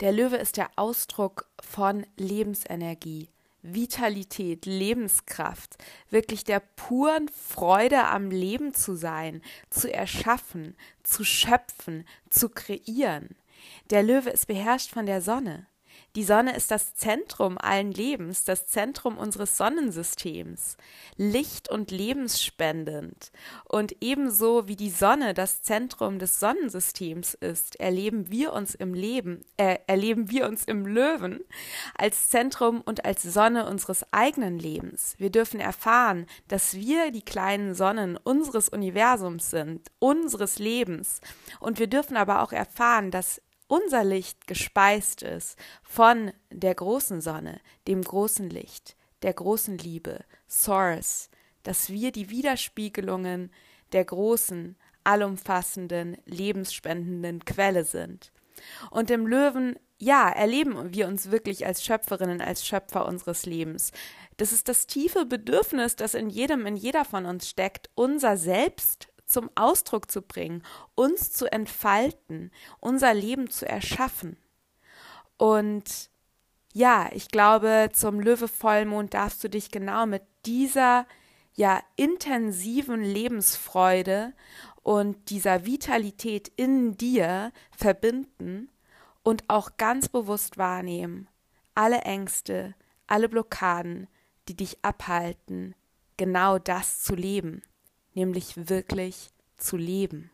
Der Löwe ist der Ausdruck von Lebensenergie, Vitalität, Lebenskraft, wirklich der puren Freude am Leben zu sein, zu erschaffen, zu schöpfen, zu kreieren. Der Löwe ist beherrscht von der Sonne. Die Sonne ist das Zentrum allen Lebens, das Zentrum unseres Sonnensystems, licht- und lebensspendend. Und ebenso wie die Sonne das Zentrum des Sonnensystems ist, erleben wir uns im Leben, äh, erleben wir uns im Löwen als Zentrum und als Sonne unseres eigenen Lebens. Wir dürfen erfahren, dass wir die kleinen Sonnen unseres Universums sind, unseres Lebens. Und wir dürfen aber auch erfahren, dass unser Licht gespeist ist von der großen Sonne, dem großen Licht, der großen Liebe, Source, dass wir die Widerspiegelungen der großen, allumfassenden, lebensspendenden Quelle sind. Und im Löwen, ja, erleben wir uns wirklich als Schöpferinnen, als Schöpfer unseres Lebens. Das ist das tiefe Bedürfnis, das in jedem, in jeder von uns steckt, unser Selbst zum Ausdruck zu bringen, uns zu entfalten, unser Leben zu erschaffen. Und ja, ich glaube, zum Löwe-Vollmond darfst du dich genau mit dieser ja intensiven Lebensfreude und dieser Vitalität in dir verbinden und auch ganz bewusst wahrnehmen. Alle Ängste, alle Blockaden, die dich abhalten, genau das zu leben nämlich wirklich zu leben.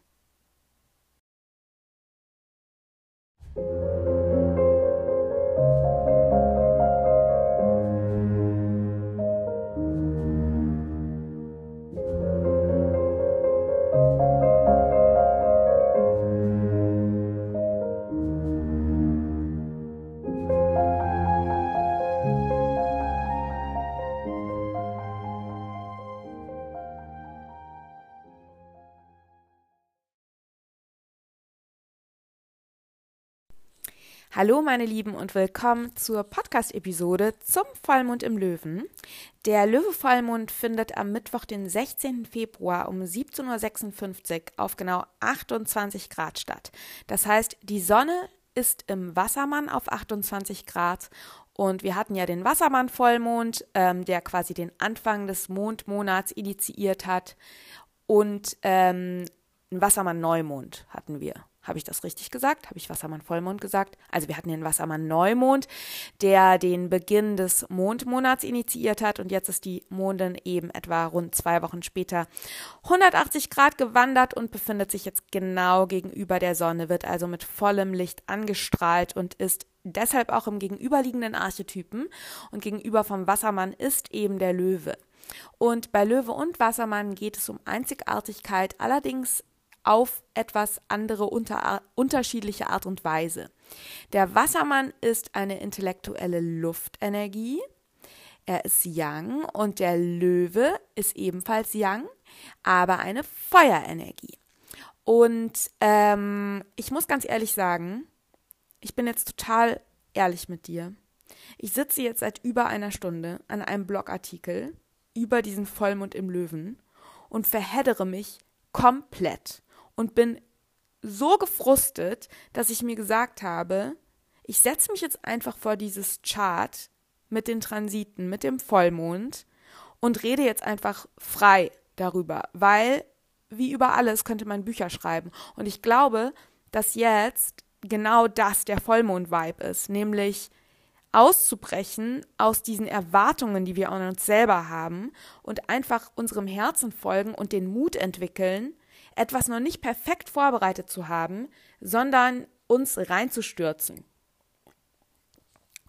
Hallo meine Lieben und willkommen zur Podcast-Episode zum Vollmond im Löwen. Der Löwe-Vollmond findet am Mittwoch, den 16. Februar um 17.56 Uhr auf genau 28 Grad statt. Das heißt, die Sonne ist im Wassermann auf 28 Grad und wir hatten ja den Wassermann-Vollmond, ähm, der quasi den Anfang des Mondmonats initiiert hat und ähm, einen Wassermann-Neumond hatten wir Habe ich das richtig gesagt? Habe ich Wassermann-Vollmond gesagt? Also wir hatten den Wassermann-Neumond, der den Beginn des Mondmonats initiiert hat und jetzt ist die Mondin eben etwa rund zwei Wochen später 180 Grad gewandert und befindet sich jetzt genau gegenüber der Sonne, wird also mit vollem Licht angestrahlt und ist deshalb auch im gegenüberliegenden Archetypen und gegenüber vom Wassermann ist eben der Löwe. Und bei Löwe und Wassermann geht es um Einzigartigkeit, allerdings auf etwas andere, unter, unterschiedliche Art und Weise. Der Wassermann ist eine intellektuelle Luftenergie. Er ist Yang und der Löwe ist ebenfalls Yang, aber eine Feuerenergie. Und ähm, ich muss ganz ehrlich sagen, ich bin jetzt total ehrlich mit dir. Ich sitze jetzt seit über einer Stunde an einem Blogartikel über diesen Vollmond im Löwen und verheddere mich komplett und bin so gefrustet, dass ich mir gesagt habe, ich setze mich jetzt einfach vor dieses Chart mit den Transiten, mit dem Vollmond und rede jetzt einfach frei darüber, weil wie über alles könnte man Bücher schreiben. Und ich glaube, dass jetzt genau das der Vollmond-Vibe ist, nämlich auszubrechen aus diesen Erwartungen, die wir an uns selber haben und einfach unserem Herzen folgen und den Mut entwickeln, etwas noch nicht perfekt vorbereitet zu haben, sondern uns reinzustürzen.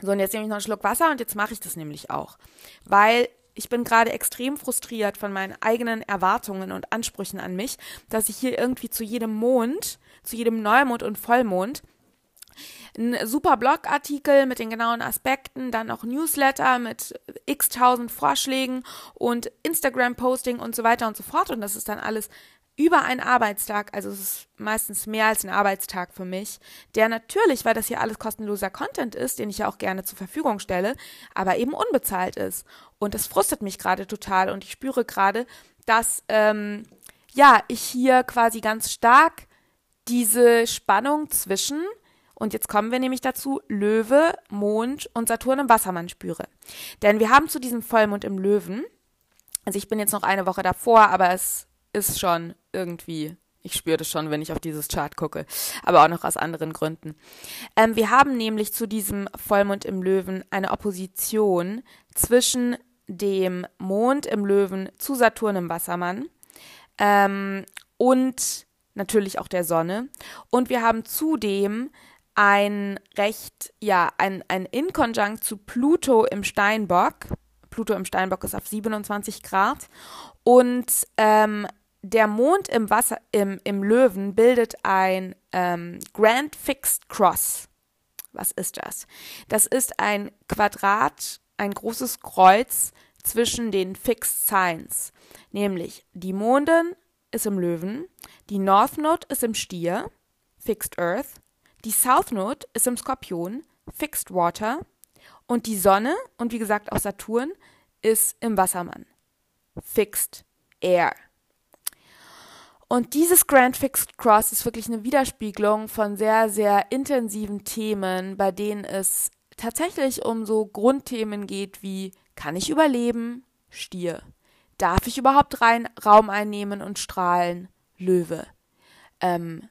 So, und jetzt nehme ich noch einen Schluck Wasser und jetzt mache ich das nämlich auch. Weil ich bin gerade extrem frustriert von meinen eigenen Erwartungen und Ansprüchen an mich, dass ich hier irgendwie zu jedem Mond, zu jedem Neumond und Vollmond ein super Blogartikel mit den genauen Aspekten, dann auch Newsletter mit x tausend Vorschlägen und Instagram-Posting und so weiter und so fort. Und das ist dann alles über einen Arbeitstag, also es ist meistens mehr als ein Arbeitstag für mich, der natürlich, weil das hier alles kostenloser Content ist, den ich ja auch gerne zur Verfügung stelle, aber eben unbezahlt ist. Und das frustet mich gerade total und ich spüre gerade, dass ähm, ja ich hier quasi ganz stark diese Spannung zwischen und jetzt kommen wir nämlich dazu, Löwe, Mond und Saturn im Wassermann spüre. Denn wir haben zu diesem Vollmond im Löwen, also ich bin jetzt noch eine Woche davor, aber es ist schon irgendwie, ich spüre das schon, wenn ich auf dieses Chart gucke, aber auch noch aus anderen Gründen. Ähm, wir haben nämlich zu diesem Vollmond im Löwen eine Opposition zwischen dem Mond im Löwen zu Saturn im Wassermann ähm, und natürlich auch der Sonne. Und wir haben zudem ein recht, ja, ein, ein Inkonjunkt zu Pluto im Steinbock. Pluto im Steinbock ist auf 27 Grad. Und ähm, der Mond im Wasser, im, im Löwen bildet ein ähm, Grand Fixed Cross. Was ist das? Das ist ein Quadrat, ein großes Kreuz zwischen den Fixed Signs. Nämlich die Mondin ist im Löwen, die North Node ist im Stier, Fixed Earth, die South Node ist im Skorpion, Fixed Water und die Sonne und wie gesagt auch Saturn ist im Wassermann, Fixed Air. Und dieses Grand Fixed Cross ist wirklich eine Widerspiegelung von sehr, sehr intensiven Themen, bei denen es tatsächlich um so Grundthemen geht wie kann ich überleben? Stier. Darf ich überhaupt rein Raum einnehmen und strahlen? Löwe. Ähm,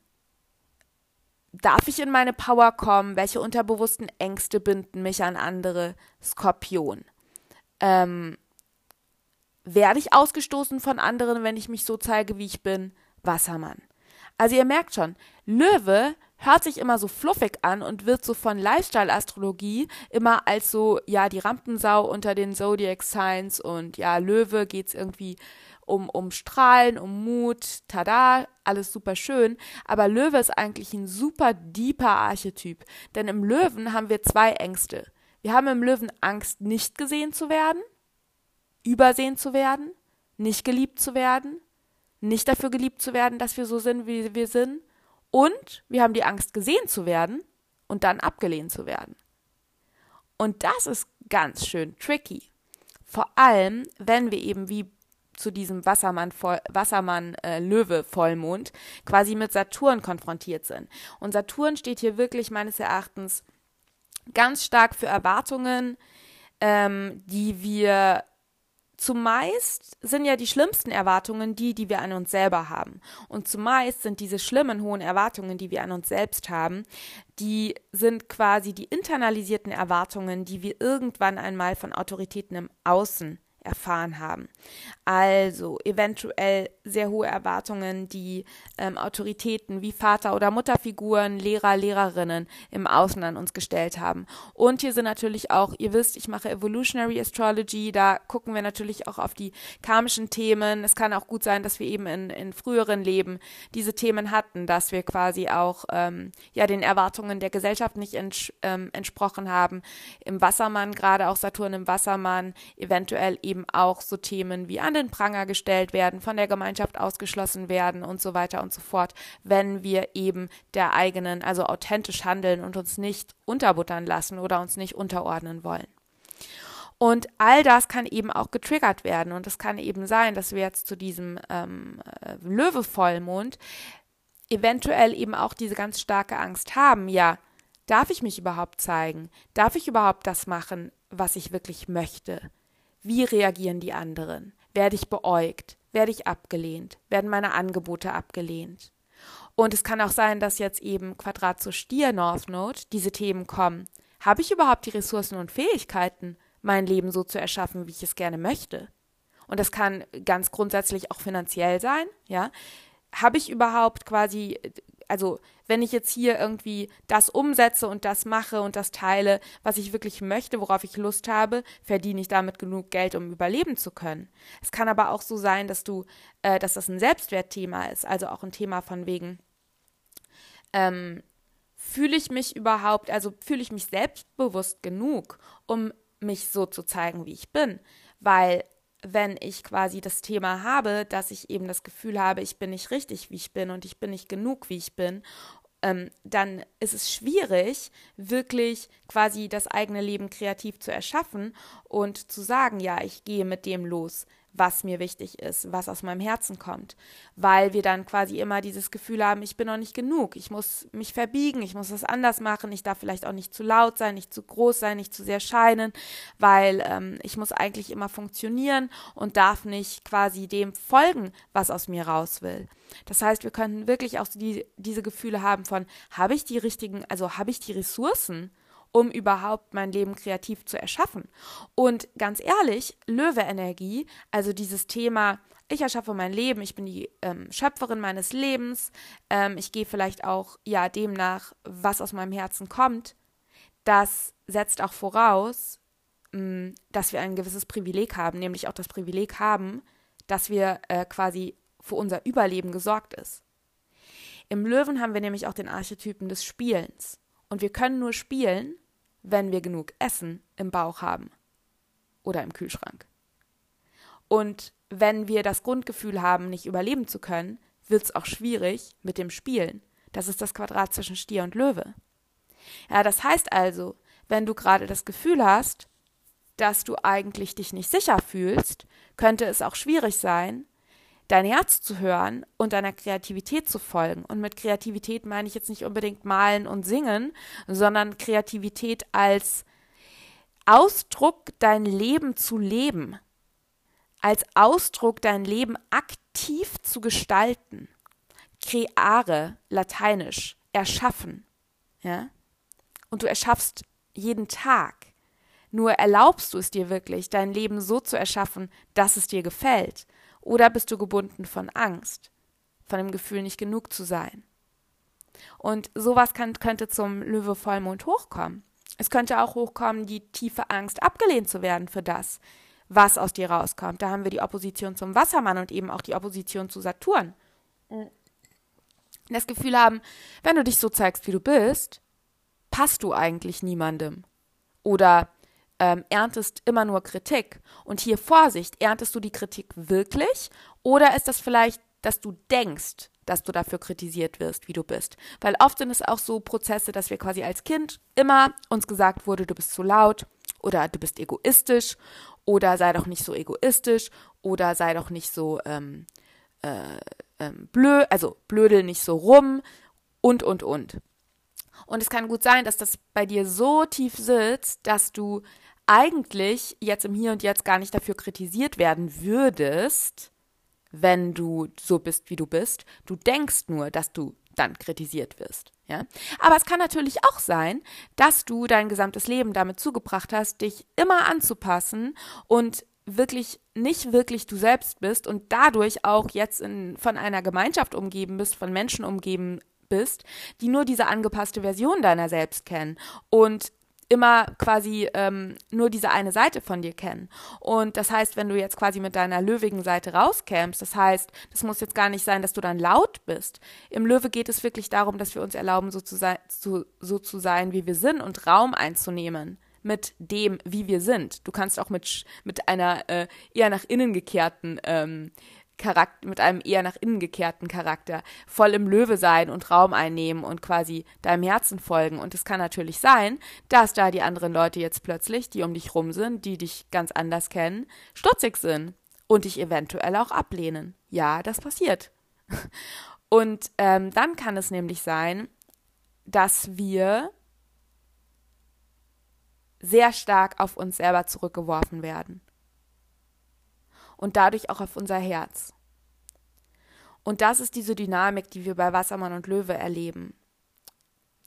darf ich in meine Power kommen? Welche unterbewussten Ängste binden mich an andere? Skorpion. Ähm, werde ich ausgestoßen von anderen, wenn ich mich so zeige, wie ich bin? Wassermann. Also ihr merkt schon, Löwe hört sich immer so fluffig an und wird so von Lifestyle-Astrologie immer als so, ja, die Rampensau unter den Zodiac Signs und ja, Löwe geht's irgendwie um, um Strahlen, um Mut, tada, alles super schön. Aber Löwe ist eigentlich ein super deeper Archetyp. Denn im Löwen haben wir zwei Ängste. Wir haben im Löwen Angst, nicht gesehen zu werden, übersehen zu werden, nicht geliebt zu werden nicht dafür geliebt zu werden, dass wir so sind, wie wir sind. Und wir haben die Angst, gesehen zu werden und dann abgelehnt zu werden. Und das ist ganz schön tricky. Vor allem, wenn wir eben wie zu diesem Wassermann, Wassermann äh, quasi mit Saturn konfrontiert sind. Und Saturn steht hier wirklich meines Erachtens ganz stark für Erwartungen, ähm, die wir zumeist sind ja die schlimmsten Erwartungen die, die wir an uns selber haben. Und zumeist sind diese schlimmen hohen Erwartungen, die wir an uns selbst haben, die sind quasi die internalisierten Erwartungen, die wir irgendwann einmal von Autoritäten im Außen erfahren haben. Also eventuell sehr hohe Erwartungen, die ähm, Autoritäten wie Vater- oder Mutterfiguren, Lehrer, Lehrerinnen im Außen an uns gestellt haben. Und hier sind natürlich auch, ihr wisst, ich mache Evolutionary Astrology, da gucken wir natürlich auch auf die karmischen Themen. Es kann auch gut sein, dass wir eben in, in früheren Leben diese Themen hatten, dass wir quasi auch ähm, ja den Erwartungen der Gesellschaft nicht ents ähm, entsprochen haben. Im Wassermann, gerade auch Saturn im Wassermann, eventuell eben eben auch so Themen wie an den Pranger gestellt werden, von der Gemeinschaft ausgeschlossen werden und so weiter und so fort, wenn wir eben der eigenen, also authentisch handeln und uns nicht unterbuttern lassen oder uns nicht unterordnen wollen. Und all das kann eben auch getriggert werden. Und es kann eben sein, dass wir jetzt zu diesem ähm, äh, Löwe-Vollmond eventuell eben auch diese ganz starke Angst haben, ja, darf ich mich überhaupt zeigen? Darf ich überhaupt das machen, was ich wirklich möchte? Wie reagieren die anderen? Werde ich beäugt? Werde ich abgelehnt? Werden meine Angebote abgelehnt? Und es kann auch sein, dass jetzt eben Quadrat zu Stier North Node diese Themen kommen. Habe ich überhaupt die Ressourcen und Fähigkeiten, mein Leben so zu erschaffen, wie ich es gerne möchte? Und das kann ganz grundsätzlich auch finanziell sein, ja. Habe ich überhaupt quasi also wenn ich jetzt hier irgendwie das umsetze und das mache und das teile, was ich wirklich möchte, worauf ich Lust habe, verdiene ich damit genug Geld, um überleben zu können. Es kann aber auch so sein, dass du, äh, dass das ein Selbstwertthema ist, also auch ein Thema von wegen, ähm, fühle ich mich überhaupt, also fühle ich mich selbstbewusst genug, um mich so zu zeigen, wie ich bin, weil wenn ich quasi das Thema habe, dass ich eben das Gefühl habe, ich bin nicht richtig, wie ich bin und ich bin nicht genug, wie ich bin, ähm, dann ist es schwierig, wirklich quasi das eigene Leben kreativ zu erschaffen und zu sagen, ja, ich gehe mit dem los, was mir wichtig ist, was aus meinem Herzen kommt, weil wir dann quasi immer dieses Gefühl haben, ich bin noch nicht genug, ich muss mich verbiegen, ich muss das anders machen, ich darf vielleicht auch nicht zu laut sein, nicht zu groß sein, nicht zu sehr scheinen, weil ähm, ich muss eigentlich immer funktionieren und darf nicht quasi dem folgen, was aus mir raus will. Das heißt, wir könnten wirklich auch die, diese Gefühle haben von, habe ich die richtigen, also habe ich die Ressourcen, um überhaupt mein Leben kreativ zu erschaffen. Und ganz ehrlich, Löwe-Energie, also dieses Thema, ich erschaffe mein Leben, ich bin die ähm, Schöpferin meines Lebens, ähm, ich gehe vielleicht auch ja dem nach, was aus meinem Herzen kommt, das setzt auch voraus, mh, mm, dass wir ein gewisses Privileg haben, nämlich auch das Privileg haben, dass wir äh, quasi für unser Überleben gesorgt ist. Im Löwen haben wir nämlich auch den Archetypen des Spielens. Und wir können nur spielen, wenn wir genug Essen im Bauch haben oder im Kühlschrank. Und wenn wir das Grundgefühl haben, nicht überleben zu können, wird es auch schwierig mit dem Spielen. Das ist das Quadrat zwischen Stier und Löwe. Ja, das heißt also, wenn du gerade das Gefühl hast, dass du eigentlich dich nicht sicher fühlst, könnte es auch schwierig sein, dein Herz zu hören und deiner Kreativität zu folgen. Und mit Kreativität meine ich jetzt nicht unbedingt malen und singen, sondern Kreativität als Ausdruck, dein Leben zu leben, als Ausdruck, dein Leben aktiv zu gestalten. Creare, lateinisch, erschaffen. Ja? Und du erschaffst jeden Tag. Nur erlaubst du es dir wirklich, dein Leben so zu erschaffen, dass es dir gefällt. Oder bist du gebunden von Angst, von dem Gefühl, nicht genug zu sein? Und sowas kann, könnte zum Löwe-Vollmond hochkommen. Es könnte auch hochkommen, die tiefe Angst, abgelehnt zu werden für das, was aus dir rauskommt. Da haben wir die Opposition zum Wassermann und eben auch die Opposition zu Saturn. Das Gefühl haben, wenn du dich so zeigst, wie du bist, passt du eigentlich niemandem. Oder ähm, erntest immer nur Kritik. Und hier Vorsicht, erntest du die Kritik wirklich oder ist das vielleicht, dass du denkst, dass du dafür kritisiert wirst, wie du bist? Weil oft sind es auch so Prozesse, dass wir quasi als Kind immer uns gesagt wurde, du bist zu laut oder du bist egoistisch oder sei doch nicht so egoistisch oder sei doch nicht so ähm, äh, ähm, blöd, also blödel nicht so rum und und und. Und es kann gut sein, dass das bei dir so tief sitzt, dass du eigentlich jetzt im Hier und Jetzt gar nicht dafür kritisiert werden würdest, wenn du so bist, wie du bist. Du denkst nur, dass du dann kritisiert wirst. Ja? Aber es kann natürlich auch sein, dass du dein gesamtes Leben damit zugebracht hast, dich immer anzupassen und wirklich nicht wirklich du selbst bist und dadurch auch jetzt in, von einer Gemeinschaft umgeben bist, von Menschen umgeben bist, die nur diese angepasste Version deiner selbst kennen und immer quasi ähm, nur diese eine Seite von dir kennen. Und das heißt, wenn du jetzt quasi mit deiner löwigen Seite rauskämst, das heißt, das muss jetzt gar nicht sein, dass du dann laut bist. Im Löwe geht es wirklich darum, dass wir uns erlauben, so zu sein, so, so zu sein wie wir sind und Raum einzunehmen mit dem, wie wir sind. Du kannst auch mit, mit einer äh, eher nach innen gekehrten ähm, Charakter, mit einem eher nach innen gekehrten Charakter voll im Löwe sein und Raum einnehmen und quasi deinem Herzen folgen. Und es kann natürlich sein, dass da die anderen Leute jetzt plötzlich, die um dich rum sind, die dich ganz anders kennen, stutzig sind und dich eventuell auch ablehnen. Ja, das passiert. Und ähm, dann kann es nämlich sein, dass wir sehr stark auf uns selber zurückgeworfen werden und dadurch auch auf unser Herz. Und das ist diese Dynamik, die wir bei Wassermann und Löwe erleben.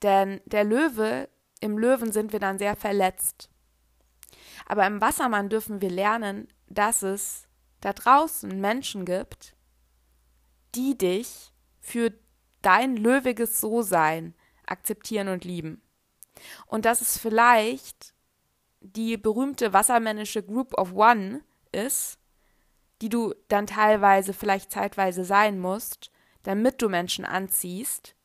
Denn der Löwe, im Löwen sind wir dann sehr verletzt. Aber im Wassermann dürfen wir lernen, dass es da draußen Menschen gibt, die dich für dein löwiges So-Sein akzeptieren und lieben. Und dass es vielleicht die berühmte wassermännische Group of One ist, die du dann teilweise vielleicht zeitweise sein musst, damit du Menschen anziehst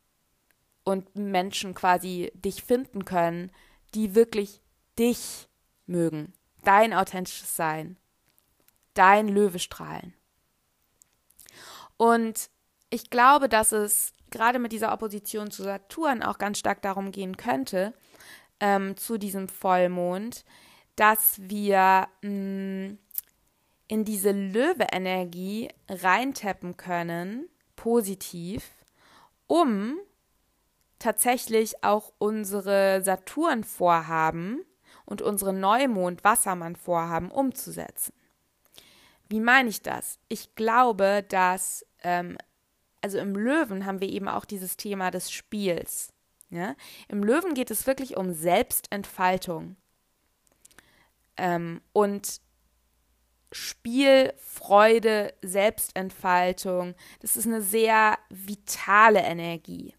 und Menschen quasi dich finden können, die wirklich dich mögen, dein authentisches Sein, dein Löwe strahlen. Und ich glaube, dass es gerade mit dieser Opposition zu Saturn auch ganz stark darum gehen könnte, ähm, zu diesem Vollmond, dass wir mh, mm, in diese Löwe-Energie reintappen können, positiv, um tatsächlich auch unsere Saturn-Vorhaben und unsere Neumond-Wassermann-Vorhaben umzusetzen. Wie meine ich das? Ich glaube, dass, ähm, also im Löwen haben wir eben auch dieses Thema des Spiels. Ja? Im Löwen geht es wirklich um Selbstentfaltung. Ähm, und Spielfreude, Selbstentfaltung. Das ist eine sehr vitale Energie.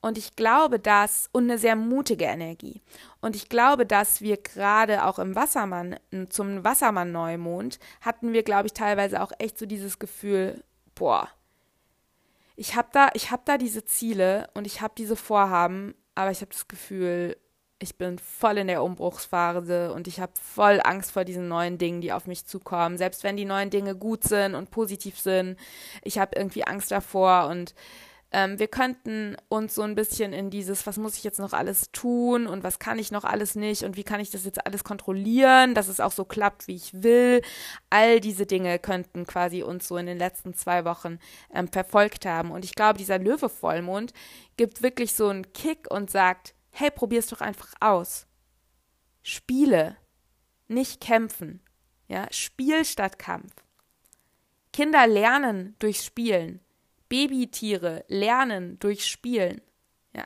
Und ich glaube, dass, und eine sehr mutige Energie. Und ich glaube, dass wir gerade auch im Wassermann, zum Wassermann-Neumond, hatten wir, glaube ich, teilweise auch echt so dieses Gefühl, boah, ich habe da, ich habe da diese Ziele und ich habe diese Vorhaben, aber ich habe das Gefühl, ich bin voll in der Umbruchsphase und ich habe voll Angst vor diesen neuen Dingen, die auf mich zukommen. Selbst wenn die neuen Dinge gut sind und positiv sind, ich habe irgendwie Angst davor und ähm, wir könnten uns so ein bisschen in dieses, was muss ich jetzt noch alles tun und was kann ich noch alles nicht und wie kann ich das jetzt alles kontrollieren, dass es auch so klappt, wie ich will. All diese Dinge könnten quasi uns so in den letzten zwei Wochen ähm, verfolgt haben. Und ich glaube, dieser Löwe-Vollmond gibt wirklich so einen Kick und sagt, hey, probier's doch einfach aus. Spiele, nicht kämpfen. Ja, Spiel statt Kampf. Kinder lernen durch Spielen. Babytiere lernen durch Spielen. Ja.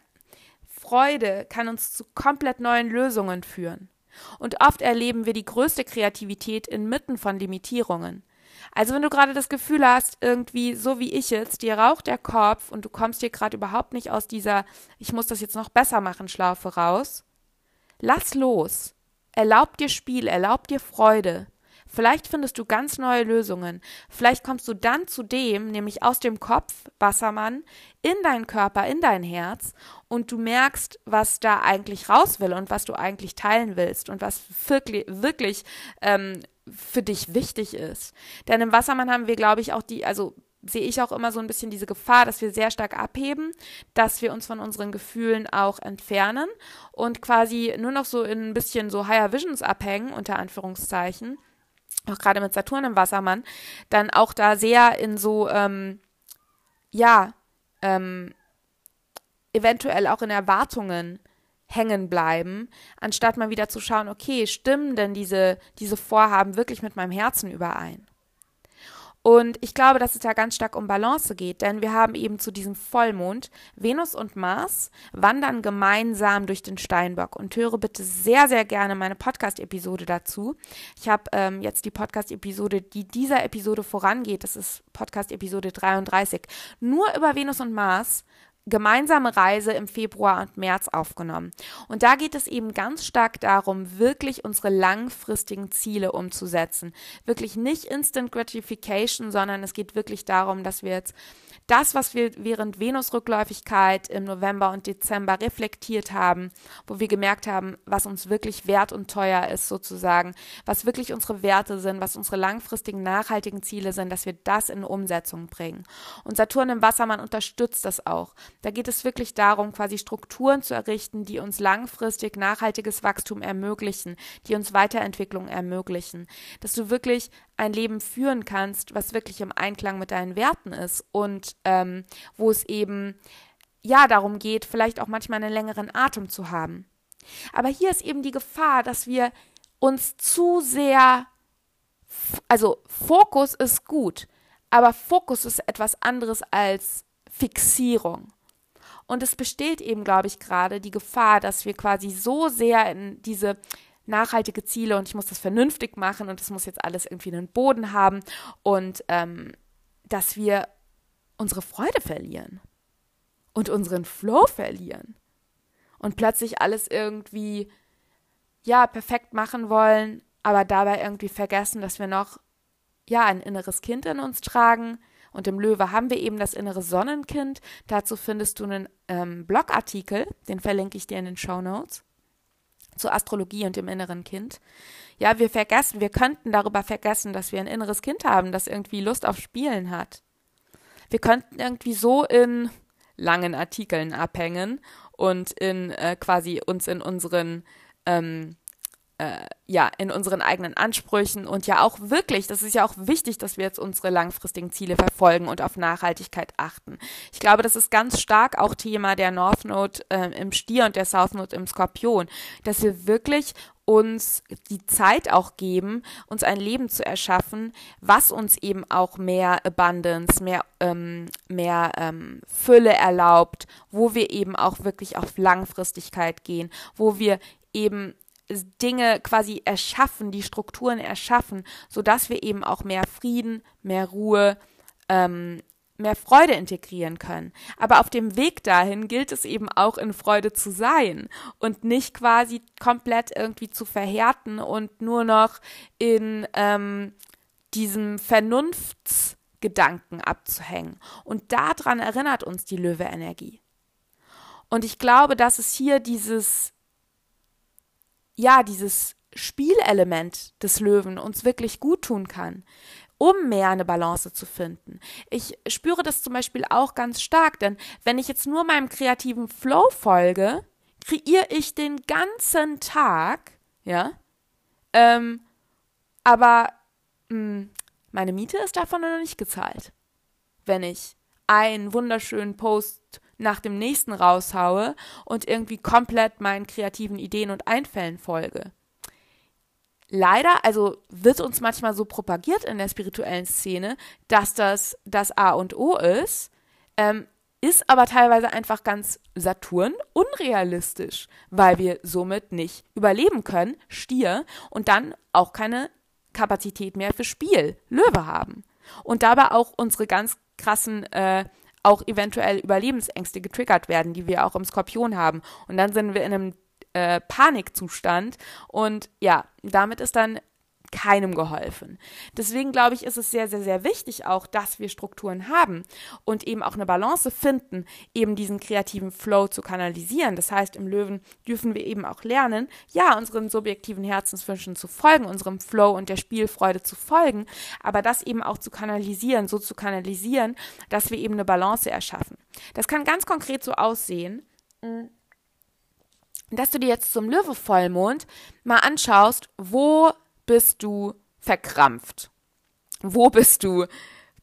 Freude kann uns zu komplett neuen Lösungen führen. Und oft erleben wir die größte Kreativität inmitten von Limitierungen. Also wenn du gerade das Gefühl hast, irgendwie so wie ich jetzt, dir raucht der Kopf und du kommst dir gerade überhaupt nicht aus dieser ich muss das jetzt noch besser machen Schlaufe raus, lass los. Erlaub dir Spiel, erlaub dir Freude. Vielleicht findest du ganz neue Lösungen. Vielleicht kommst du dann zu dem, nämlich aus dem Kopf, Wassermann, in deinen Körper, in dein Herz und du merkst, was da eigentlich raus will und was du eigentlich teilen willst und was wirklich, wirklich ähm, für dich wichtig ist. Denn im Wassermann haben wir, glaube ich, auch die, also sehe ich auch immer so ein bisschen diese Gefahr, dass wir sehr stark abheben, dass wir uns von unseren Gefühlen auch entfernen und quasi nur noch so in ein bisschen so Higher Visions abhängen, unter Anführungszeichen, auch gerade mit Saturn im Wassermann, dann auch da sehr in so, ähm, ja, ähm, eventuell auch in Erwartungen hängen bleiben, anstatt mal wieder zu schauen, okay, stimmen denn diese, diese Vorhaben wirklich mit meinem Herzen überein? Und ich glaube, dass es da ganz stark um Balance geht, denn wir haben eben zu diesem Vollmond Venus und Mars wandern gemeinsam durch den Steinbock. Und höre bitte sehr, sehr gerne meine Podcast-Episode dazu. Ich habe ähm, jetzt die Podcast-Episode, die dieser Episode vorangeht, das ist Podcast-Episode 33, nur über Venus und Mars gemeinsame Reise im Februar und März aufgenommen. Und da geht es eben ganz stark darum, wirklich unsere langfristigen Ziele umzusetzen. Wirklich nicht Instant Gratification, sondern es geht wirklich darum, dass wir jetzt das, was wir während Venusrückläufigkeit im November und Dezember reflektiert haben, wo wir gemerkt haben, was uns wirklich wert und teuer ist sozusagen, was wirklich unsere Werte sind, was unsere langfristigen, nachhaltigen Ziele sind, dass wir das in Umsetzung bringen. Und Saturn im Wassermann unterstützt das auch. Da geht es wirklich darum, quasi Strukturen zu errichten, die uns langfristig nachhaltiges Wachstum ermöglichen, die uns Weiterentwicklung ermöglichen, dass du wirklich ein Leben führen kannst, was wirklich im Einklang mit deinen Werten ist und ähm, wo es eben ja darum geht, vielleicht auch manchmal einen längeren Atem zu haben. Aber hier ist eben die Gefahr, dass wir uns zu sehr, also Fokus ist gut, aber Fokus ist etwas anderes als Fixierung. Und es besteht eben, glaube ich, gerade die Gefahr, dass wir quasi so sehr in diese nachhaltige Ziele und ich muss das vernünftig machen und es muss jetzt alles irgendwie einen Boden haben und ähm, dass wir unsere Freude verlieren und unseren Flow verlieren und plötzlich alles irgendwie ja perfekt machen wollen, aber dabei irgendwie vergessen, dass wir noch ja ein inneres Kind in uns tragen. Und im Löwe haben wir eben das innere Sonnenkind. Dazu findest du einen ähm, Blogartikel, den verlinke ich dir in den Show Notes zur Astrologie und dem inneren Kind. Ja, wir vergessen, wir könnten darüber vergessen, dass wir ein inneres Kind haben, das irgendwie Lust auf Spielen hat. Wir könnten irgendwie so in langen Artikeln abhängen und in äh, quasi uns in unseren ähm, äh, ja, in unseren eigenen Ansprüchen und ja auch wirklich, das ist ja auch wichtig, dass wir jetzt unsere langfristigen Ziele verfolgen und auf Nachhaltigkeit achten. Ich glaube, das ist ganz stark auch Thema der North Node äh, im Stier und der South Node im Skorpion, dass wir wirklich uns die Zeit auch geben, uns ein Leben zu erschaffen, was uns eben auch mehr Abundance, mehr, ähm, mehr ähm, Fülle erlaubt, wo wir eben auch wirklich auf Langfristigkeit gehen, wo wir eben Dinge quasi erschaffen, die Strukturen erschaffen, sodass wir eben auch mehr Frieden, mehr Ruhe, ähm, mehr Freude integrieren können. Aber auf dem Weg dahin gilt es eben auch in Freude zu sein und nicht quasi komplett irgendwie zu verhärten und nur noch in ähm, diesem Vernunftsgedanken abzuhängen. Und daran erinnert uns die Löwe-Energie. Und ich glaube, dass es hier dieses ja, dieses Spielelement des Löwen uns wirklich gut tun kann, um mehr eine Balance zu finden. Ich spüre das zum Beispiel auch ganz stark, denn wenn ich jetzt nur meinem kreativen Flow folge, kreiere ich den ganzen Tag, ja, ähm, aber mh, hm, meine Miete ist davon noch nicht gezahlt. Wenn ich einen wunderschönen Post nach dem nächsten raushaue und irgendwie komplett meinen kreativen Ideen und Einfällen folge. Leider, also wird uns manchmal so propagiert in der spirituellen Szene, dass das das A und O ist, ähm, ist aber teilweise einfach ganz Saturn unrealistisch, weil wir somit nicht überleben können, Stier, und dann auch keine Kapazität mehr für Spiel, Löwe haben. Und dabei auch unsere ganz krassen äh, auch eventuell Überlebensängste getriggert werden, die wir auch im Skorpion haben. Und dann sind wir in einem äh, Panikzustand und ja, damit ist dann keinem geholfen. Deswegen glaube ich, ist es sehr, sehr, sehr wichtig auch, dass wir Strukturen haben und eben auch eine Balance finden, eben diesen kreativen Flow zu kanalisieren. Das heißt, im Löwen dürfen wir eben auch lernen, ja, unseren subjektiven Herzenswünschen zu folgen, unserem Flow und der Spielfreude zu folgen, aber das eben auch zu kanalisieren, so zu kanalisieren, dass wir eben eine Balance erschaffen. Das kann ganz konkret so aussehen, dass du dir jetzt zum Löwe-Vollmond mal anschaust, wo bist du verkrampft? Wo bist du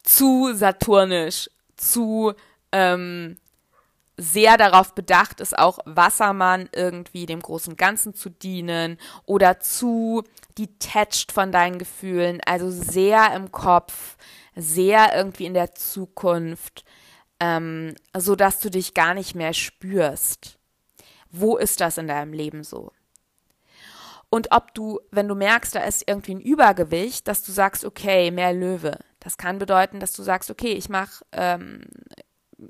zu saturnisch, zu, ähm, sehr darauf bedacht ist, auch Wassermann irgendwie dem großen Ganzen zu dienen oder zu detached von deinen Gefühlen, also sehr im Kopf, sehr irgendwie in der Zukunft, ähm, so dass du dich gar nicht mehr spürst. Wo ist das in deinem Leben so? Und ob du, wenn du merkst, da ist irgendwie ein Übergewicht, dass du sagst, okay, mehr Löwe. Das kann bedeuten, dass du sagst, okay, ich mache ähm,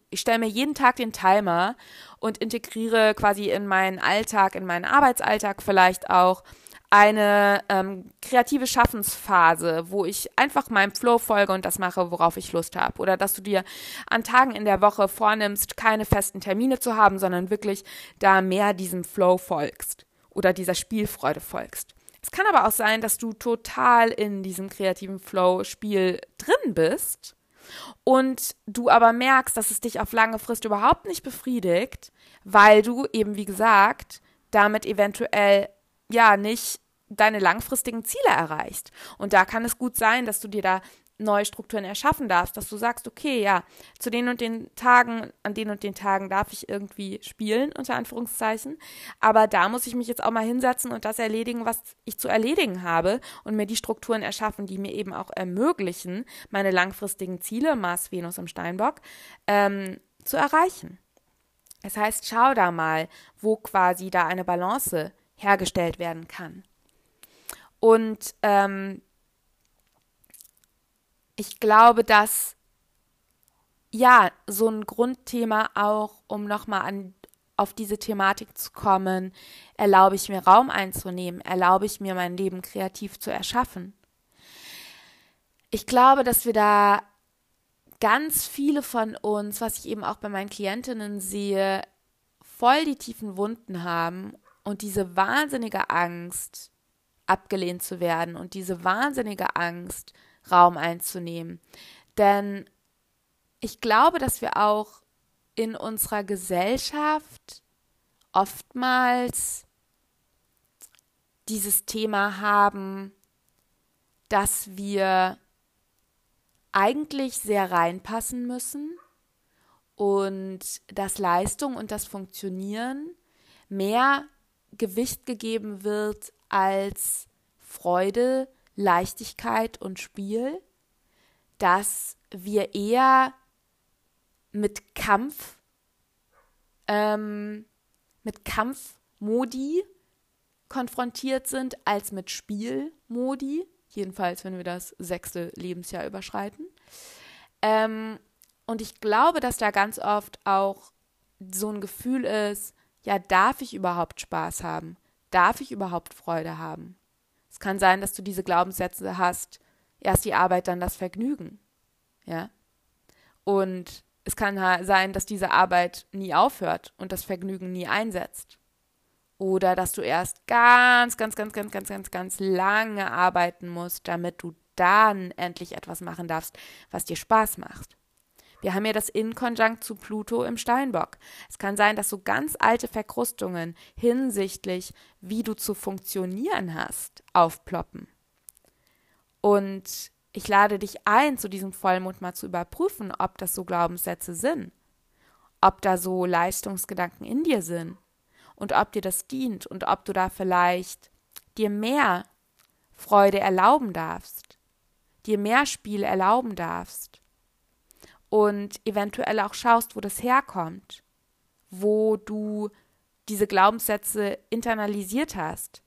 ich stelle mir jeden Tag den Timer und integriere quasi in meinen Alltag, in meinen Arbeitsalltag vielleicht auch eine ähm, kreative Schaffensphase, wo ich einfach meinem Flow folge und das mache, worauf ich Lust habe. Oder dass du dir an Tagen in der Woche vornimmst, keine festen Termine zu haben, sondern wirklich da mehr diesem Flow folgst oder dieser Spielfreude folgst. Es kann aber auch sein, dass du total in diesem kreativen Flow-Spiel drin bist und du aber merkst, dass es dich auf lange Frist überhaupt nicht befriedigt, weil du eben, wie gesagt, damit eventuell ja nicht deine langfristigen Ziele erreichst. Und da kann es gut sein, dass du dir da neue Strukturen erschaffen darfst, dass du sagst, okay, ja, zu den und den Tagen, an den und den Tagen darf ich irgendwie spielen, unter Anführungszeichen, aber da muss ich mich jetzt auch mal hinsetzen und das erledigen, was ich zu erledigen habe und mir die Strukturen erschaffen, die mir eben auch ermöglichen, meine langfristigen Ziele, Mars, Venus im Steinbock, ähm, zu erreichen. Das heißt, schau da mal, wo quasi da eine Balance hergestellt werden kann. Und ähm, ich glaube, dass ja, so ein Grundthema auch, um nochmal an auf diese Thematik zu kommen, erlaube ich mir Raum einzunehmen, erlaube ich mir mein Leben kreativ zu erschaffen. Ich glaube, dass wir da ganz viele von uns, was ich eben auch bei meinen Klientinnen sehe, voll die tiefen Wunden haben und diese wahnsinnige Angst, abgelehnt zu werden und diese wahnsinnige Angst, Raum einzunehmen. Denn ich glaube, dass wir auch in unserer Gesellschaft oftmals dieses Thema haben, dass wir eigentlich sehr reinpassen müssen und dass Leistung und das Funktionieren mehr Gewicht gegeben wird als Freude, Leichtigkeit und Spiel, dass wir eher mit Kampf, ähm, mit Kampfmodi konfrontiert sind als mit Spielmodi, jedenfalls wenn wir das sechste Lebensjahr überschreiten. Ähm, und ich glaube, dass da ganz oft auch so ein Gefühl ist, ja, darf ich überhaupt Spaß haben? Darf ich überhaupt Freude haben? Es kann sein, dass du diese Glaubenssätze hast, erst die Arbeit, dann das Vergnügen. Ja. Und es kann sein, dass diese Arbeit nie aufhört und das Vergnügen nie einsetzt. Oder dass du erst ganz, ganz, ganz, ganz, ganz, ganz, ganz lange arbeiten musst, damit du dann endlich etwas machen darfst, was dir Spaß macht. Wir haben ja das Inkonjunkt zu Pluto im Steinbock. Es kann sein, dass so ganz alte Verkrustungen hinsichtlich, wie du zu funktionieren hast, aufploppen. Und ich lade dich ein, zu diesem Vollmond mal zu überprüfen, ob das so Glaubenssätze sind, ob da so Leistungsgedanken in dir sind und ob dir das dient und ob du da vielleicht dir mehr Freude erlauben darfst, dir mehr Spiel erlauben darfst und eventuell auch schaust, wo das herkommt, wo du diese Glaubenssätze internalisiert hast,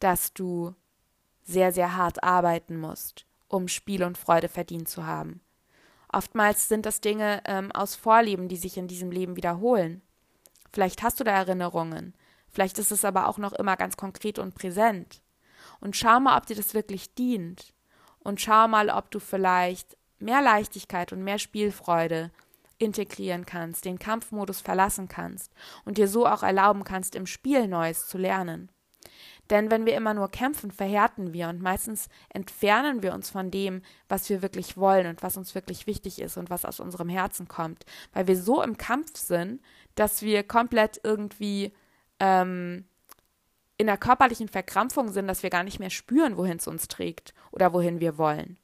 dass du sehr, sehr hart arbeiten musst, um Spiel und Freude verdient zu haben. Oftmals sind das Dinge ähm, aus Vorleben, die sich in diesem Leben wiederholen. Vielleicht hast du da Erinnerungen, vielleicht ist es aber auch noch immer ganz konkret und präsent. Und schau mal, ob dir das wirklich dient. Und schau mal, ob du vielleicht mehr Leichtigkeit und mehr Spielfreude integrieren kannst, den Kampfmodus verlassen kannst und dir so auch erlauben kannst, im Spiel Neues zu lernen. Denn wenn wir immer nur kämpfen, verhärten wir und meistens entfernen wir uns von dem, was wir wirklich wollen und was uns wirklich wichtig ist und was aus unserem Herzen kommt, weil wir so im Kampf sind, dass wir komplett irgendwie ähm, in der körperlichen Verkrampfung sind, dass wir gar nicht mehr spüren, wohin es uns trägt oder wohin wir wollen.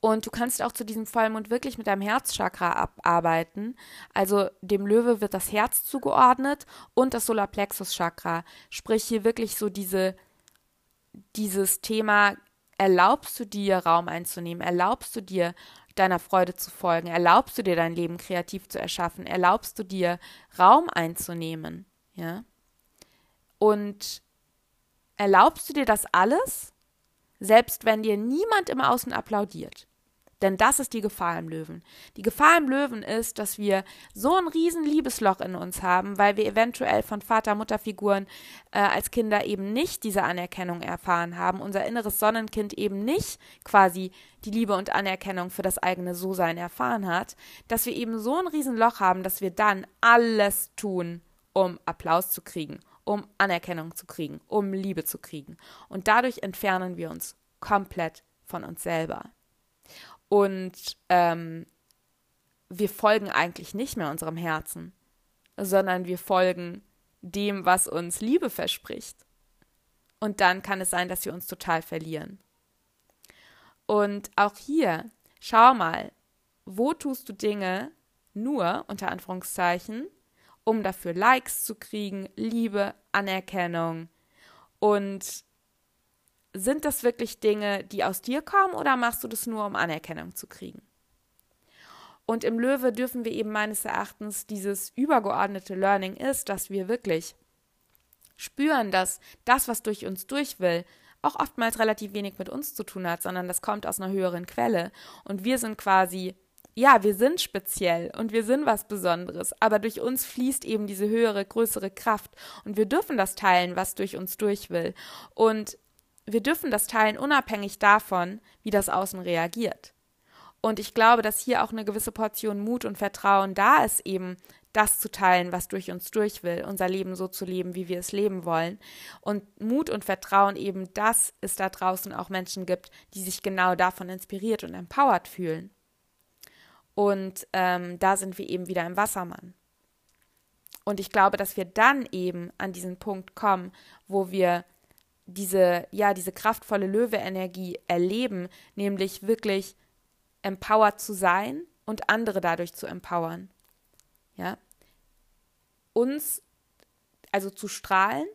Und du kannst auch zu diesem Vollmond wirklich mit deinem Herzchakra abarbeiten. Also dem Löwe wird das Herz zugeordnet und das Solarplexus-Chakra. Sprich hier wirklich so diese, dieses Thema, erlaubst du dir Raum einzunehmen? Erlaubst du dir deiner Freude zu folgen? Erlaubst du dir dein Leben kreativ zu erschaffen? Erlaubst du dir Raum einzunehmen? Ja? Und erlaubst du dir das alles, selbst wenn dir niemand im Außen applaudiert? Denn das ist die Gefahr im Löwen. Die Gefahr im Löwen ist, dass wir so ein riesen Liebesloch in uns haben, weil wir eventuell von Vater-Mutter-Figuren äh, als Kinder eben nicht diese Anerkennung erfahren haben, unser inneres Sonnenkind eben nicht quasi die Liebe und Anerkennung für das eigene So-Sein erfahren hat, dass wir eben so ein Riesenloch haben, dass wir dann alles tun, um Applaus zu kriegen, um Anerkennung zu kriegen, um Liebe zu kriegen. Und dadurch entfernen wir uns komplett von uns selber. Und ähm, wir folgen eigentlich nicht mehr unserem Herzen, sondern wir folgen dem, was uns Liebe verspricht. Und dann kann es sein, dass wir uns total verlieren. Und auch hier, schau mal, wo tust du Dinge nur, unter Anführungszeichen, um dafür Likes zu kriegen, Liebe, Anerkennung. Und sind das wirklich Dinge, die aus dir kommen oder machst du das nur, um Anerkennung zu kriegen? Und im Löwe dürfen wir eben meines Erachtens dieses übergeordnete Learning ist, dass wir wirklich spüren, dass das, was durch uns durch will, auch oftmals relativ wenig mit uns zu tun hat, sondern das kommt aus einer höheren Quelle. Und wir sind quasi ja, wir sind speziell und wir sind was Besonderes, aber durch uns fließt eben diese höhere, größere Kraft und wir dürfen das teilen, was durch uns durch will. Und wir dürfen das teilen unabhängig davon, wie das Außen reagiert. Und ich glaube, dass hier auch eine gewisse Portion Mut und Vertrauen da ist, eben das zu teilen, was durch uns durch will, unser Leben so zu leben, wie wir es leben wollen. Und Mut und Vertrauen eben, dass es da draußen auch Menschen gibt, die sich genau davon inspiriert und empowered fühlen. Und ähm, da sind wir eben wieder im Wassermann. Und ich glaube, dass wir dann eben an diesen Punkt kommen, wo wir diese, ja, diese kraftvolle Löwe-Energie erleben, nämlich wirklich empowered zu sein und andere dadurch zu empowern. Ja. Uns also zu strahlen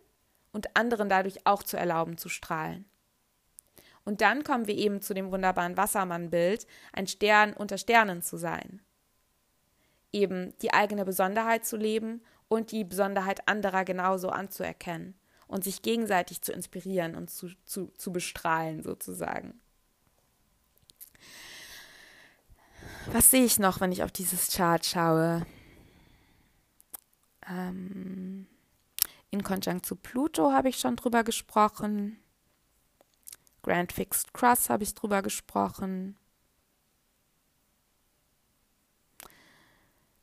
und anderen dadurch auch zu erlauben zu strahlen. Und dann kommen wir eben zu dem wunderbaren Wassermann-Bild, ein Stern unter Sternen zu sein. Eben die eigene Besonderheit zu leben und die Besonderheit anderer genauso anzuerkennen und sich gegenseitig zu inspirieren und zu, zu, zu bestrahlen sozusagen. Was sehe ich noch, wenn ich auf dieses Chart schaue? Ähm, in Konjunkt zu Pluto habe ich schon drüber gesprochen. Grand Fixed Cross habe ich drüber gesprochen.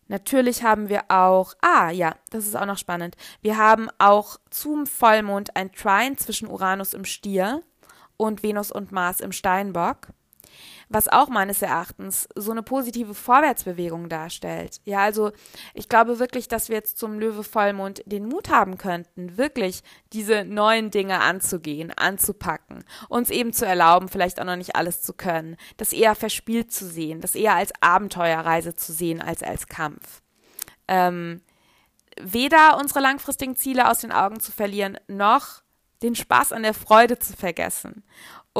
Natürlich haben wir auch, ah ja, das ist auch noch spannend. Wir haben auch zum Vollmond ein Trine zwischen Uranus im Stier und Venus und Mars im Steinbock was auch meines Erachtens so eine positive Vorwärtsbewegung darstellt. Ja, also ich glaube wirklich, dass wir jetzt zum Löwe Vollmond den Mut haben könnten, wirklich diese neuen Dinge anzugehen, anzupacken, uns eben zu erlauben, vielleicht auch noch nicht alles zu können, das eher verspielt zu sehen, das eher als Abenteuerreise zu sehen als als Kampf. Ähm, weder unsere langfristigen Ziele aus den Augen zu verlieren, noch den Spaß an der Freude zu vergessen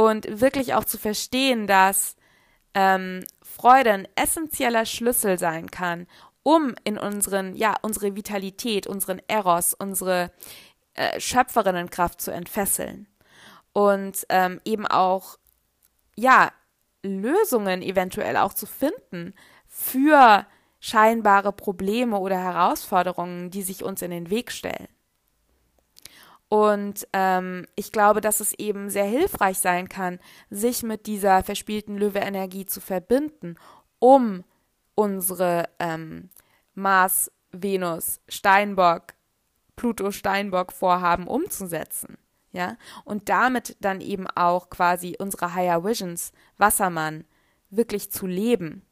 und wirklich auch zu verstehen, dass ähm, Freude ein essentieller Schlüssel sein kann, um in unseren, ja, unsere Vitalität, unseren Eros, unsere äh, Schöpferinnenkraft zu entfesseln. Und ähm, eben auch, ja, Lösungen eventuell auch zu finden für scheinbare Probleme oder Herausforderungen, die sich uns in den Weg stellen. Und ähm, ich glaube, dass es eben sehr hilfreich sein kann, sich mit dieser verspielten Löwe-Energie zu verbinden, um unsere ähm, Mars, Venus, Steinbock, Pluto, Steinbock Vorhaben umzusetzen. Ja, und damit dann eben auch quasi unsere Higher Visions, Wassermann, wirklich zu leben,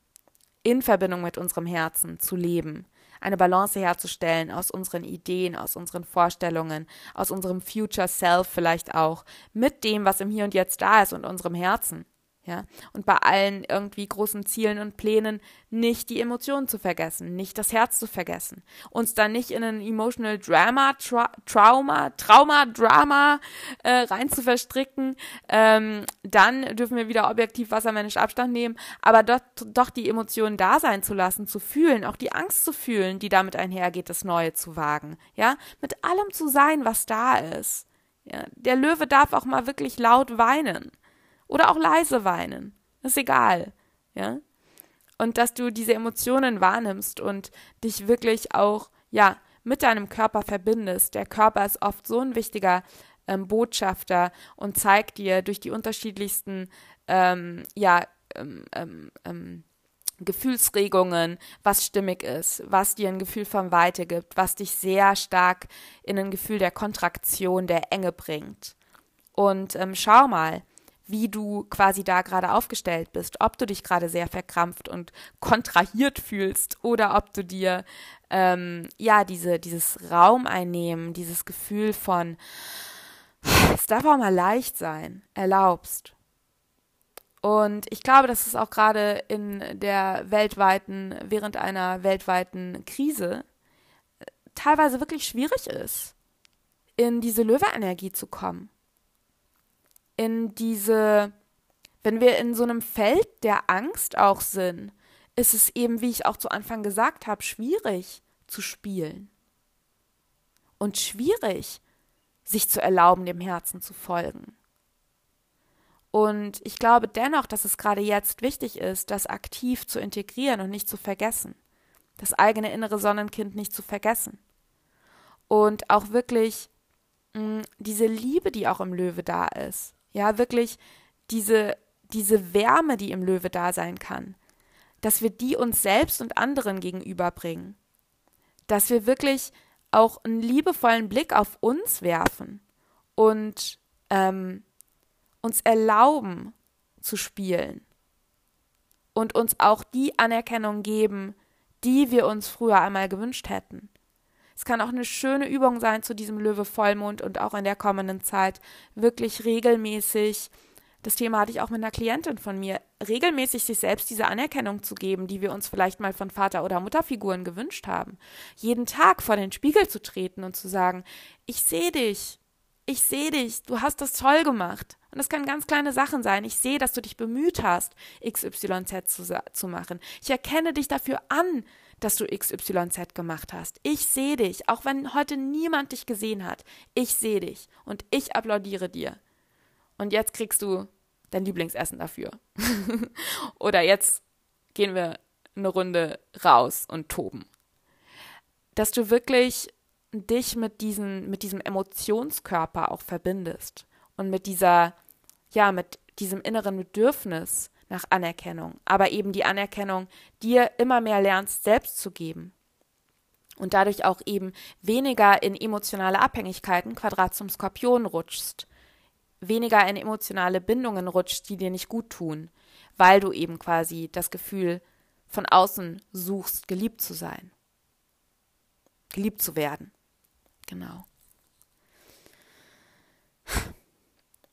in Verbindung mit unserem Herzen zu leben eine Balance herzustellen aus unseren Ideen, aus unseren Vorstellungen, aus unserem Future Self vielleicht auch, mit dem, was im Hier und Jetzt da ist und unserem Herzen. Ja, und bei allen irgendwie großen Zielen und Plänen nicht die Emotionen zu vergessen, nicht das Herz zu vergessen, uns dann nicht in ein emotional Drama, Tra Trauma, Trauma, Drama äh, rein zu verstricken, ähm, dann dürfen wir wieder objektiv wassermännisch Abstand nehmen, aber dort, doch die Emotionen da sein zu lassen, zu fühlen, auch die Angst zu fühlen, die damit einhergeht, das Neue zu wagen, ja, mit allem zu sein, was da ist. Ja, der Löwe darf auch mal wirklich laut weinen oder auch leise weinen. ist egal. Ja. Und dass du diese Emotionen wahrnimmst und dich wirklich auch, ja, mit deinem Körper verbindest. Der Körper ist oft so ein wichtiger ähm, Botschafter und zeigt dir durch die unterschiedlichsten, ähm, ja, ähm, ähm, ähm Gefühlsregungen, was stimmig ist, was dir ein Gefühl von Weite gibt, was dich sehr stark in ein Gefühl der Kontraktion, der Enge bringt. Und ähm, schau mal, wie du quasi da gerade aufgestellt bist, ob du dich gerade sehr verkrampft und kontrahiert fühlst oder ob du dir ähm, ja diese dieses Raum einnehmen, dieses Gefühl von es darf auch mal leicht sein, erlaubst. Und ich glaube, dass es auch gerade in der weltweiten, während einer weltweiten Krise äh, teilweise wirklich schwierig ist, in diese Löwe-Energie zu kommen in diese, wenn wir in so einem Feld der Angst auch sind, ist es eben, wie ich auch zu Anfang gesagt habe, schwierig zu spielen. Und schwierig, sich zu erlauben, dem Herzen zu folgen. Und ich glaube dennoch, dass es gerade jetzt wichtig ist, das aktiv zu integrieren und nicht zu vergessen. Das eigene innere Sonnenkind nicht zu vergessen. Und auch wirklich mh, mm, diese Liebe, die auch im Löwe da ist, ja, wirklich diese, diese Wärme, die im Löwe da sein kann, dass wir die uns selbst und anderen gegenüberbringen. Dass wir wirklich auch einen liebevollen Blick auf uns werfen und ähm, uns erlauben zu spielen und uns auch die Anerkennung geben, die wir uns früher einmal gewünscht hätten. Es kann auch eine schöne Übung sein zu diesem Löwe-Vollmond und auch in der kommenden Zeit wirklich regelmäßig. Das Thema hatte ich auch mit einer Klientin von mir, regelmäßig sich selbst diese Anerkennung zu geben, die wir uns vielleicht mal von Vater- oder Mutterfiguren gewünscht haben. Jeden Tag vor den Spiegel zu treten und zu sagen, ich sehe dich, ich sehe dich, du hast das toll gemacht. Und das können ganz kleine Sachen sein. Ich sehe, dass du dich bemüht hast, XYZ zu, zu machen. Ich erkenne dich dafür an, dass du XYZ gemacht hast. Ich sehe dich, auch wenn heute niemand dich gesehen hat. Ich sehe dich und ich applaudiere dir. Und jetzt kriegst du dein Lieblingsessen dafür. Oder jetzt gehen wir eine Runde raus und toben. Dass du wirklich dich mit, diesen, mit diesem Emotionskörper auch verbindest und mit dieser, ja, mit diesem inneren Bedürfnis, nach Anerkennung, aber eben die Anerkennung dir immer mehr lernst selbst zu geben und dadurch auch eben weniger in emotionale Abhängigkeiten, Quadrat zum Skorpion rutschst, weniger in emotionale Bindungen rutschst, die dir nicht gut tun, weil du eben quasi das Gefühl von außen suchst, geliebt zu sein, geliebt zu werden. Genau.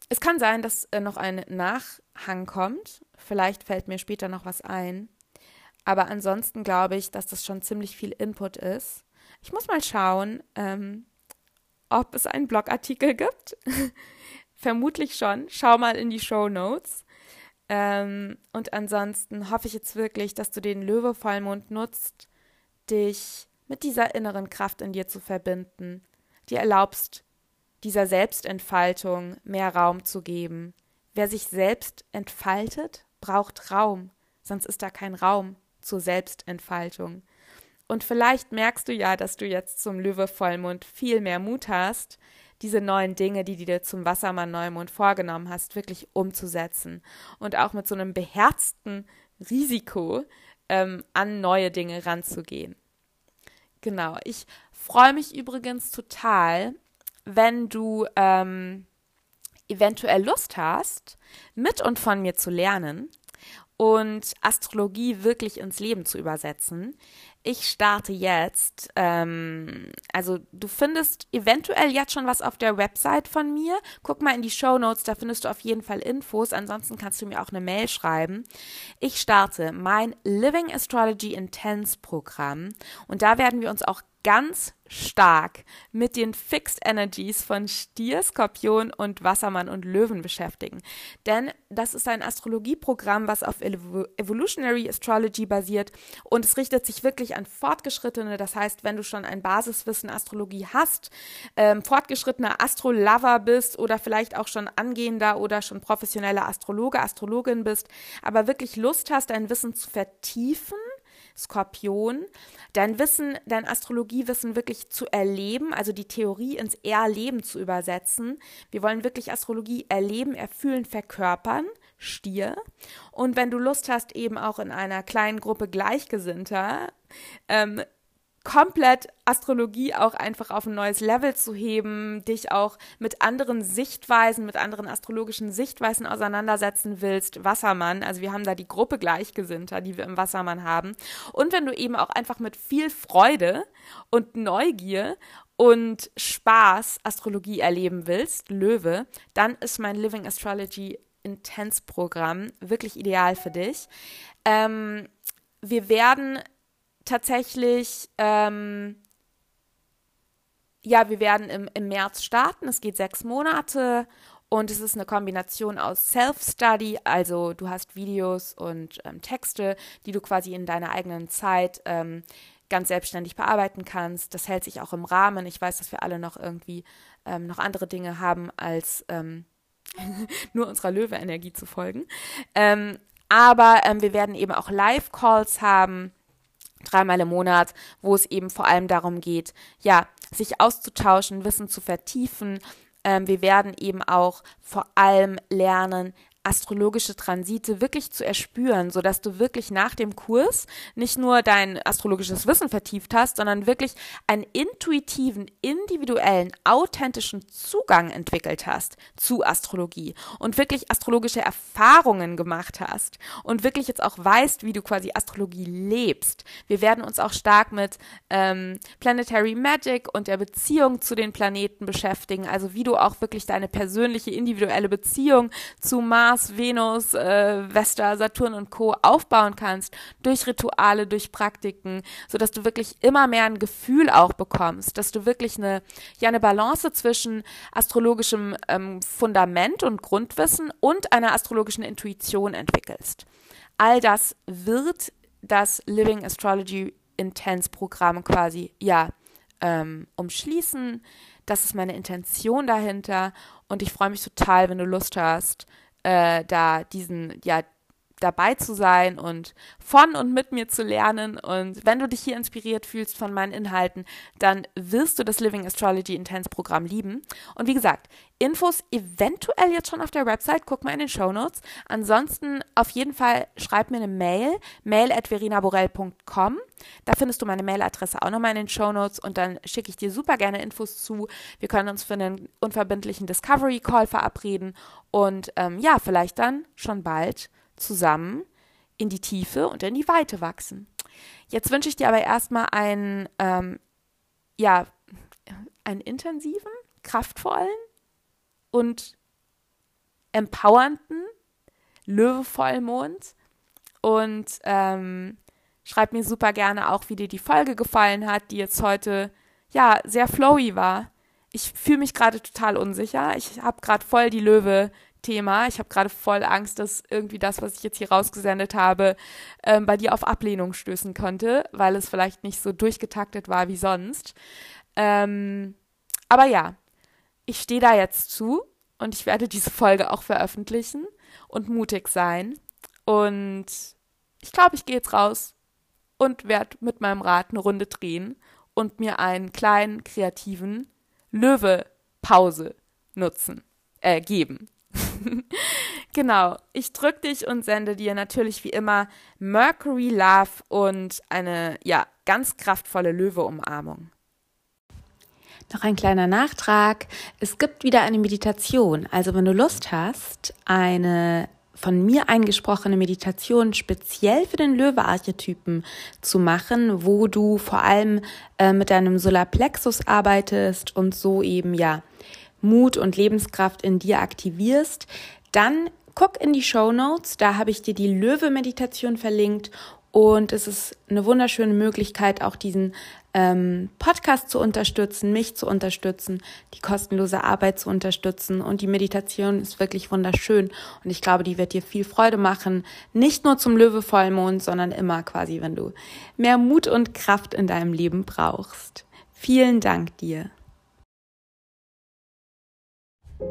Es kann sein, dass äh, noch ein Nachhang kommt. Vielleicht fällt mir später noch was ein. Aber ansonsten glaube ich, dass das schon ziemlich viel Input ist. Ich muss mal schauen, ähm, ob es einen Blogartikel gibt. Vermutlich schon. Schau mal in die Show Notes. Ähm, und ansonsten hoffe ich jetzt wirklich, dass du den Löwe-Vollmond nutzt, dich mit dieser inneren Kraft in dir zu verbinden, dir erlaubst, dieser Selbstentfaltung mehr Raum zu geben. Wer sich selbst entfaltet, braucht Raum, sonst ist da kein Raum zur Selbstentfaltung. Und vielleicht merkst du ja, dass du jetzt zum Löwe-Vollmond viel mehr Mut hast, diese neuen Dinge, die du dir zum Wassermann-Neumond vorgenommen hast, wirklich umzusetzen und auch mit so einem beherzten Risiko ähm, an neue Dinge ranzugehen. Genau, ich freue mich übrigens total, wenn du ähm, eventuell Lust hast, mit und von mir zu lernen und Astrologie wirklich ins Leben zu übersetzen. ich starte jetzt. Ähm, also du findest eventuell jetzt schon was auf der Website von mir. Guck mal in die Show Notes, da findest du auf jeden Fall Infos. Ansonsten kannst du mir auch eine Mail schreiben. Ich starte mein Living Astrology Intense Programm und da werden wir uns auch ganz stark mit den Fixed Energies von Stier, Skorpion und Wassermann und Löwen beschäftigen. Denn das ist ein Astrologieprogramm, was auf Evolutionary Astrology basiert und es richtet sich wirklich an Fortgeschrittene. Das heißt, wenn du schon ein Basiswissen Astrologie hast, ähm, fortgeschrittener Astrolover bist oder vielleicht auch schon angehender oder schon professioneller Astrologe, Astrologin bist, aber wirklich Lust hast, dein Wissen zu vertiefen, Skorpion, dein Wissen, dein Astrologiewissen wirklich zu erleben, also die Theorie ins Erleben zu übersetzen. Wir wollen wirklich Astrologie erleben, erfühlen, verkörpern. Stier. Und wenn du Lust hast, eben auch in einer kleinen Gruppe Gleichgesinnter ähm, komplett Astrologie auch einfach auf ein neues Level zu heben, dich auch mit anderen Sichtweisen, mit anderen astrologischen Sichtweisen auseinandersetzen willst, Wassermann, also wir haben da die Gruppe Gleichgesinnter, die wir im Wassermann haben. Und wenn du eben auch einfach mit viel Freude und Neugier und Spaß Astrologie erleben willst, Löwe, dann ist mein Living Astrology Intense Programm wirklich ideal für dich. Ähm, wir werden tatsächlich, ähm, ja, wir werden im, im März starten. Es geht sechs Monate und es ist eine Kombination aus Self-Study, also du hast Videos und ähm, Texte, die du quasi in deiner eigenen Zeit ähm, ganz selbstständig bearbeiten kannst. Das hält sich auch im Rahmen. Ich weiß, dass wir alle noch irgendwie ähm, noch andere Dinge haben, als ähm, nur unserer Löwe-Energie zu folgen. Ähm, aber ähm, wir werden eben auch Live-Calls haben dreimal im Monat, wo es eben vor allem darum geht, ja, sich auszutauschen, Wissen zu vertiefen. Ähm, wir werden eben auch vor allem lernen, astrologische Transite wirklich zu erspüren, sodass du wirklich nach dem Kurs nicht nur dein astrologisches Wissen vertieft hast, sondern wirklich einen intuitiven, individuellen, authentischen Zugang entwickelt hast zu Astrologie und wirklich astrologische Erfahrungen gemacht hast und wirklich jetzt auch weißt, wie du quasi Astrologie lebst. Wir werden uns auch stark mit ähm, Planetary Magic und der Beziehung zu den Planeten beschäftigen, also wie du auch wirklich deine persönliche, individuelle Beziehung zu Mars Mars, Venus, äh, Vesta, Saturn und Co. aufbauen kannst, durch Rituale, durch Praktiken, sodass du wirklich immer mehr ein Gefühl auch bekommst, dass du wirklich eine, ja, eine Balance zwischen astrologischem ähm, Fundament und Grundwissen und einer astrologischen Intuition entwickelst. All das wird das Living Astrology Intense Programm quasi, ja, ähm, umschließen. Das ist meine Intention dahinter und ich freue mich total, wenn du Lust hast, äh, da diesen, ja, dabei zu sein und von und mit mir zu lernen. Und wenn du dich hier inspiriert fühlst von meinen Inhalten, dann wirst du das Living Astrology Intense Programm lieben. Und wie gesagt, Infos eventuell jetzt schon auf der Website, guck mal in den Show Notes. Ansonsten auf jeden Fall schreib mir eine Mail, mail at verinaborell.com. Da findest du meine Mailadresse auch nochmal in den Show Notes und dann schicke ich dir super gerne Infos zu. Wir können uns für einen unverbindlichen Discovery Call verabreden und ähm, ja, vielleicht dann schon bald zusammen in die Tiefe und in die Weite wachsen. Jetzt wünsche ich dir aber erstmal einen, ähm, ja, einen intensiven, kraftvollen und empowernden Löwe-Vollmond und ähm, schreib mir super gerne auch, wie dir die Folge gefallen hat, die jetzt heute ja sehr flowy war. Ich fühle mich gerade total unsicher. Ich habe gerade voll die Löwe Thema. Ich habe gerade voll Angst, dass irgendwie das, was ich jetzt hier rausgesendet habe, ähm, bei dir auf Ablehnung stößen könnte, weil es vielleicht nicht so durchgetaktet war wie sonst. Ähm, aber ja, ich stehe da jetzt zu und ich werde diese Folge auch veröffentlichen und mutig sein. Und ich glaube, ich gehe jetzt raus und werde mit meinem Rad eine Runde drehen und mir einen kleinen kreativen Löwe-Pause nutzen, äh, geben. genau, ich drücke dich und sende dir natürlich wie immer Mercury Love und eine, ja, ganz kraftvolle Löwe-Umarmung. Noch ein kleiner Nachtrag. Es gibt wieder eine Meditation. Also wenn du Lust hast, eine von mir eingesprochene Meditation speziell für den Löwe-Archetypen zu machen, wo du vor allem äh, mit deinem Solarplexus arbeitest und so eben ja Mut und Lebenskraft in dir aktivierst, dann guck in die Show Notes, da habe ich dir die Löwe-Meditation verlinkt und es ist eine wunderschöne Möglichkeit, auch diesen ähm, Podcast zu unterstützen, mich zu unterstützen, die kostenlose Arbeit zu unterstützen. Und die Meditation ist wirklich wunderschön. Und ich glaube, die wird dir viel Freude machen. Nicht nur zum Löwe-Vollmond, sondern immer quasi, wenn du mehr Mut und Kraft in deinem Leben brauchst. Vielen Dank dir. Ich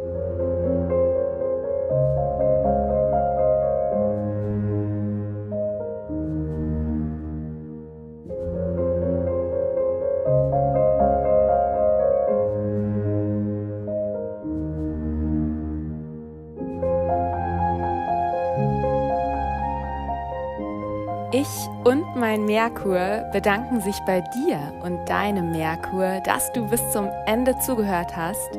und mein Merkur bedanken sich bei dir und deinem Merkur, dass du bis zum Ende zugehört hast.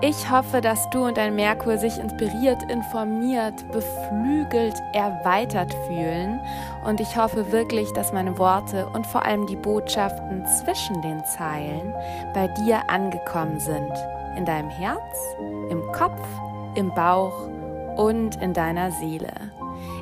Ich hoffe, dass du und dein Merkur sich inspiriert, informiert, beflügelt, erweitert fühlen. Und ich hoffe wirklich, dass meine Worte und vor allem die Botschaften zwischen den Zeilen bei dir angekommen sind. In deinem Herz, im Kopf, im Bauch und in deiner Seele.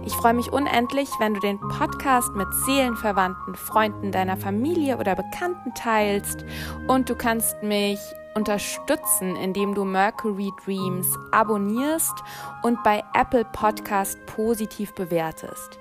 Ich freue mich unendlich, wenn du den Podcast mit Seelenverwandten, Freunden deiner Familie oder Bekannten teilst und du kannst mich unterstützen, indem du Mercury Dreams abonnierst und bei Apple Podcast positiv bewertest.